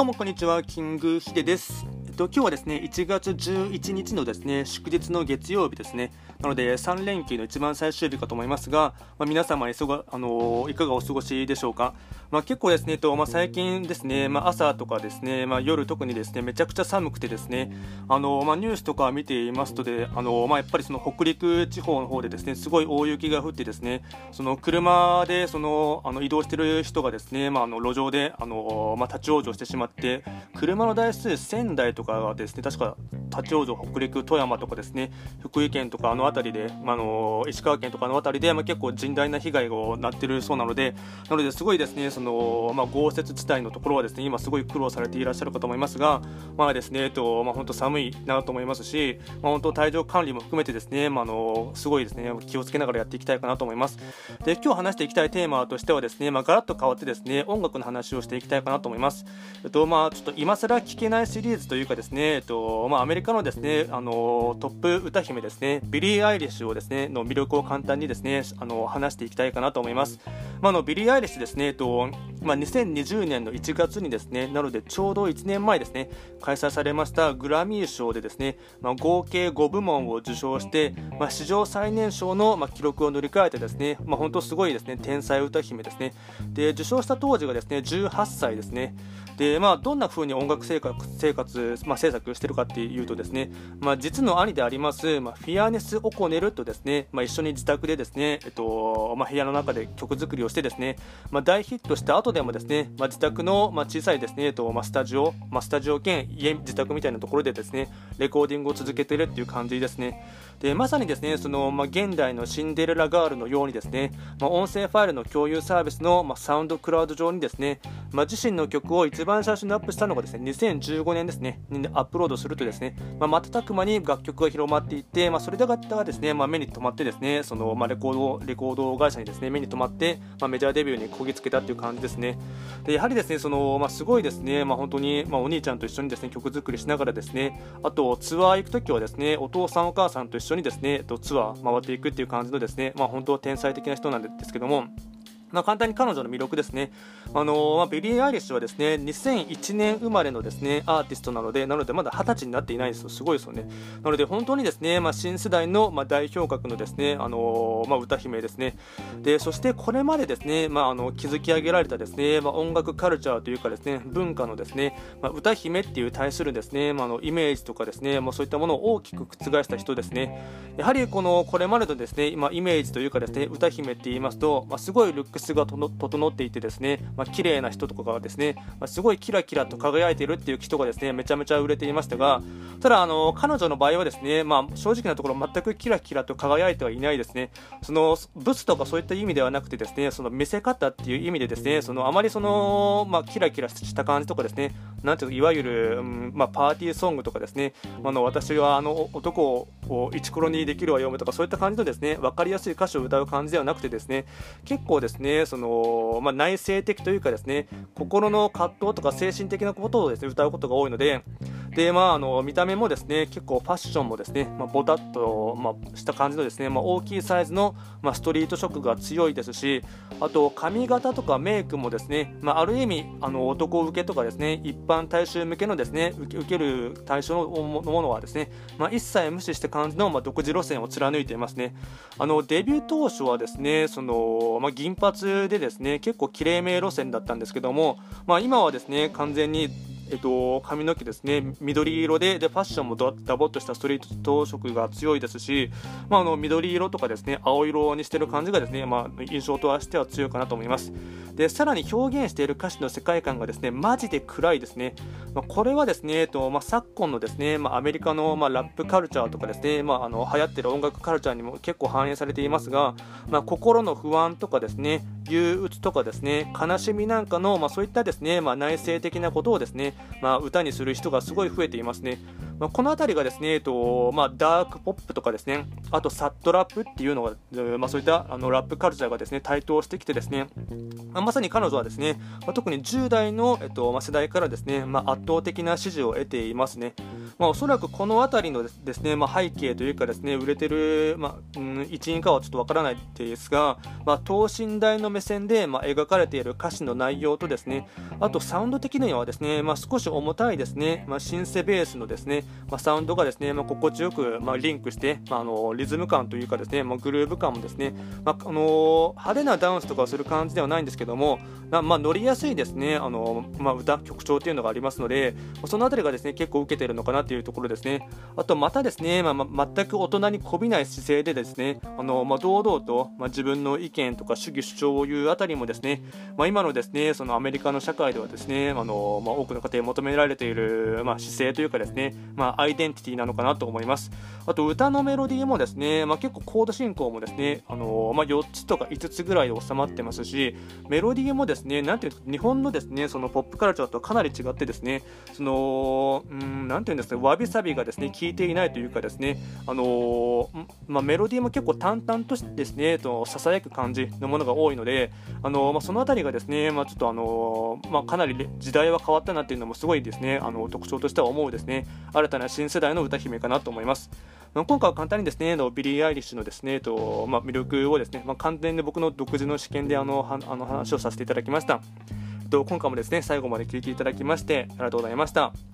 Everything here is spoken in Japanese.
どうもこんにちは、キングヒデです。と、今日はですね、1月11日のですね、祝日の月曜日ですね。なので、3連休の一番最終日かと思いますが、まあ、皆様いそが、あのー、いかがお過ごしでしょうか。まあ、結構ですね、とまあ、最近ですね、まあ、朝とかですね、まあ、夜特にですね、めちゃくちゃ寒くてですね、あのー、まあ、ニュースとか見ていますとで、あのー、まあ、やっぱりその北陸地方の方でですね、すごい大雪が降ってですね、その車でそのあの移動している人がですね、まあ、あの路上であの、まあ、立ち往生してしまって、車の台数1000台とかがですね確か立ち往生、北陸、富山とかですね福井県とかあの辺りで、まあ、の石川県とかの辺りで、まあ、結構甚大な被害がなってるそうなので、なのですごいですねその、まあ、豪雪地帯のところはですね今すごい苦労されていらっしゃるかと思いますが、まあですねえっとまあ、本当寒いなと思いますし、まあ、本当体調管理も含めてですね、まあ、のすごいですね気をつけながらやっていきたいかなと思います。で今日話していきたいテーマとしてはですね、まあ、ガラッと変わってですね音楽の話をしていきたいかなと思います。えっとまあ、ちょっと今更聞けないシリーズというかですね、えっとまあ、アメリカのですねあのトップ歌姫ですねビリー・アイリッシュをですねの魅力を簡単にですねあの話していきたいかなと思います。まあ、のビリー・アイリッシュですね、えっとまあ、2020年の1月にですねなのでちょうど1年前ですね開催されましたグラミー賞でですね、まあ、合計5部門を受賞して、まあ、史上最年少の、まあ、記録を塗り替えてですね、まあ、本当すごいですね天才歌姫ですね。で受賞した当時がですね18歳ですね。で、まあ、どんな風に音楽生活生活、まあ、制作してるかっていうとですね、まあ、実の兄であります、まあ、フィアネス・オコネルとですね、まあ、一緒に自宅でですね、えっとまあ、部屋の中で曲作りをしてですね、まあ、大ヒットした後でもですね、まあ、自宅の、まあ、小さいですね、えっとまあ、スタジオ、まあ、スタジオ兼家自宅みたいなところでですねレコーディングを続けているっていう感じですね。でまさにですねその、まあ、現代のシンデレラガールのようにですね、まあ、音声ファイルの共有サービスの、まあ、サウンドクラウド上にですね、まあ、自身の曲を一番最初にアップしたのがですね2015年ですねにアップロードするとですね、まあ、瞬く間に楽曲が広まっていって、まあ、それがですね、まあ、目に留まってですねその、まあ、レコードレコード会社にですね目に留まって、まあ、メジャーデビューにこぎつけたっていう感じですね。でやはりですねその、まあ、すごいですね、まあ、本当に、まあ、お兄ちゃんと一緒にですね曲作りしながらですねあとツアー行くときはですねお父さんお母さんと一緒にですねツアー回っていくっていう感じのですね、まあ、本当天才的な人なんですけどもまあ、簡単に彼女の魅力ですね。あのー、まあ、ビリー・アイリッシュはですね、2001年生まれのですね、アーティストなので、なのでまだ20歳になっていないんですよ。すごいですよね。なので本当にですね、まあ、新世代の、まあ、代表格のですね、あのー、まあ、歌姫ですね。で、そしてこれまでですね、まあ、あの、築き上げられたですね、まあ、音楽カルチャーというかですね、文化のですね、まあ、歌姫っていう対するですね、まあ、あの、イメージとかですね、まあ、そういったものを大きく覆した人ですね。やはりこの、これまでのですね、今、イメージというかですね、歌姫って言いますと、まあ、すごいルックスが整っていてですね、まあ、綺麗な人とかがですね、まあ、すごいキラキラと輝いているっていう人がですね、めちゃめちゃ売れていましたが、ただ、あの、彼女の場合はですね、まあ、正直なところ全くキラキラと輝いてはいないですね、その、ブスとかそういった意味ではなくてですね、その見せ方っていう意味でですね、その、あまりその、まあ、キラキラした感じとかですね、なんていういわゆる、うん、まあ、パーティーソングとかですね、あの、私はあの男をイチコロにできるわ読むとか、そういった感じのですね、分かりやすい歌詞を歌う感じではなくてですね、結構ですね、その、まあ、内省的というかですね、心の葛藤とか精神的なことをですね、歌うことが多いので、で、まあ、あの、見た目もですね、結構ファッションもですね、まあ、ボタッと、まあ、した感じのですね、まあ、大きいサイズの、まあ、ストリート色が強いですし、あと、髪型とかメイクもですね、まあ、ある意味、あの、男受けとかですね、一般大衆向けのですね、受ける対象のものはですね、まあ、一切無視して感じの、まあ、独自路線を貫いていますね。あの、デビュー当初はですね、その、まあ、銀髪でですね、結構きれいめ路線だったんですけども、まあ、今はですね、完全にえっと、髪の毛ですね。緑色ででファッションもダボっとしたストリート色が強いですし、まあ、あの緑色とかですね青色にしてる感じがですね、まあ、印象としては強いかなと思います。でさらに表現している歌詞の世界観がですねマジで暗いですね、まあ、これはですね、えっとまあ、昨今のですね、まあ、アメリカの、まあ、ラップカルチャーとかですね、まあ、あの流行ってる音楽カルチャーにも結構反映されていますが、まあ、心の不安とかですね憂鬱とかですね悲しみなんかの、まあ、そういったですね、まあ、内省的なことをですね、まあ、歌にする人がすごい増えていますね。まあ、この辺りがですね、えっとまあ、ダークポップとかですね、あとサットラップっていうのが、まあ、そういったあのラップカルチャーがですね台頭してきてですね、まあ、まさに彼女はですね、まあ、特に10代の、えっとまあ、世代からですね、まあ、圧倒的な支持を得ていますね。まあ、おそらくこの辺りのですね、まあ、背景というかですね売れてる、まあうん、一因かはちょっとわからないですが、まあ、等身大の目線で、まあ、描かれている歌詞の内容とですねあとサウンド的にはですね、まあ、少し重たいですね、まあ、シンセベースのですね、まあ、サウンドがですね、まあ、心地よく、まあ、リンクして、まあ、あのリズム感というかですね、まあ、グルーヴ感もですね、まああの派手なダンスとかをする感じではないんですけども、まあ、乗りやすいですね、あのまあ、歌曲調というのがありますのでその辺りがですね結構受けているのかなというところですね。あとまたですね、まあ、全く大人にこびない姿勢でですねあの、ま、堂々と、ま、自分の意見とか主義主張を言うあたりもですね、ま、今のですねそのアメリカの社会ではですねあの、ま、多くの方に求められている、ま、姿勢というかですね、まあ、アイデンティティなのかなと思います。あと歌のメロディーもですね、まあ、結構コード進行もですねあの、まあ、4つとか5つぐらいで収まってますしメロディーもですねなんていう日本のですねそのポップカルチャーとかなり違ってですねそのうんなんていうんですかわびさびがですね効いていないというかですねあのー、まあ、メロディーも結構淡々としてですねとささやく感じのものが多いのであのー、まあ、その辺りがですねまあ、ちょっとあのー、まあ、かなり時代は変わったなっていうのもすごいですねあの特徴としては思うですね。新たな新世代の歌姫かなと思います。今回は簡単にですねビリー・アイリッシュのですねと、まあ、魅力をですね、まあ、完全に僕の独自の私見であのあの話をさせていただきました。今回もですね最後まで聞いていただきましてありがとうございました。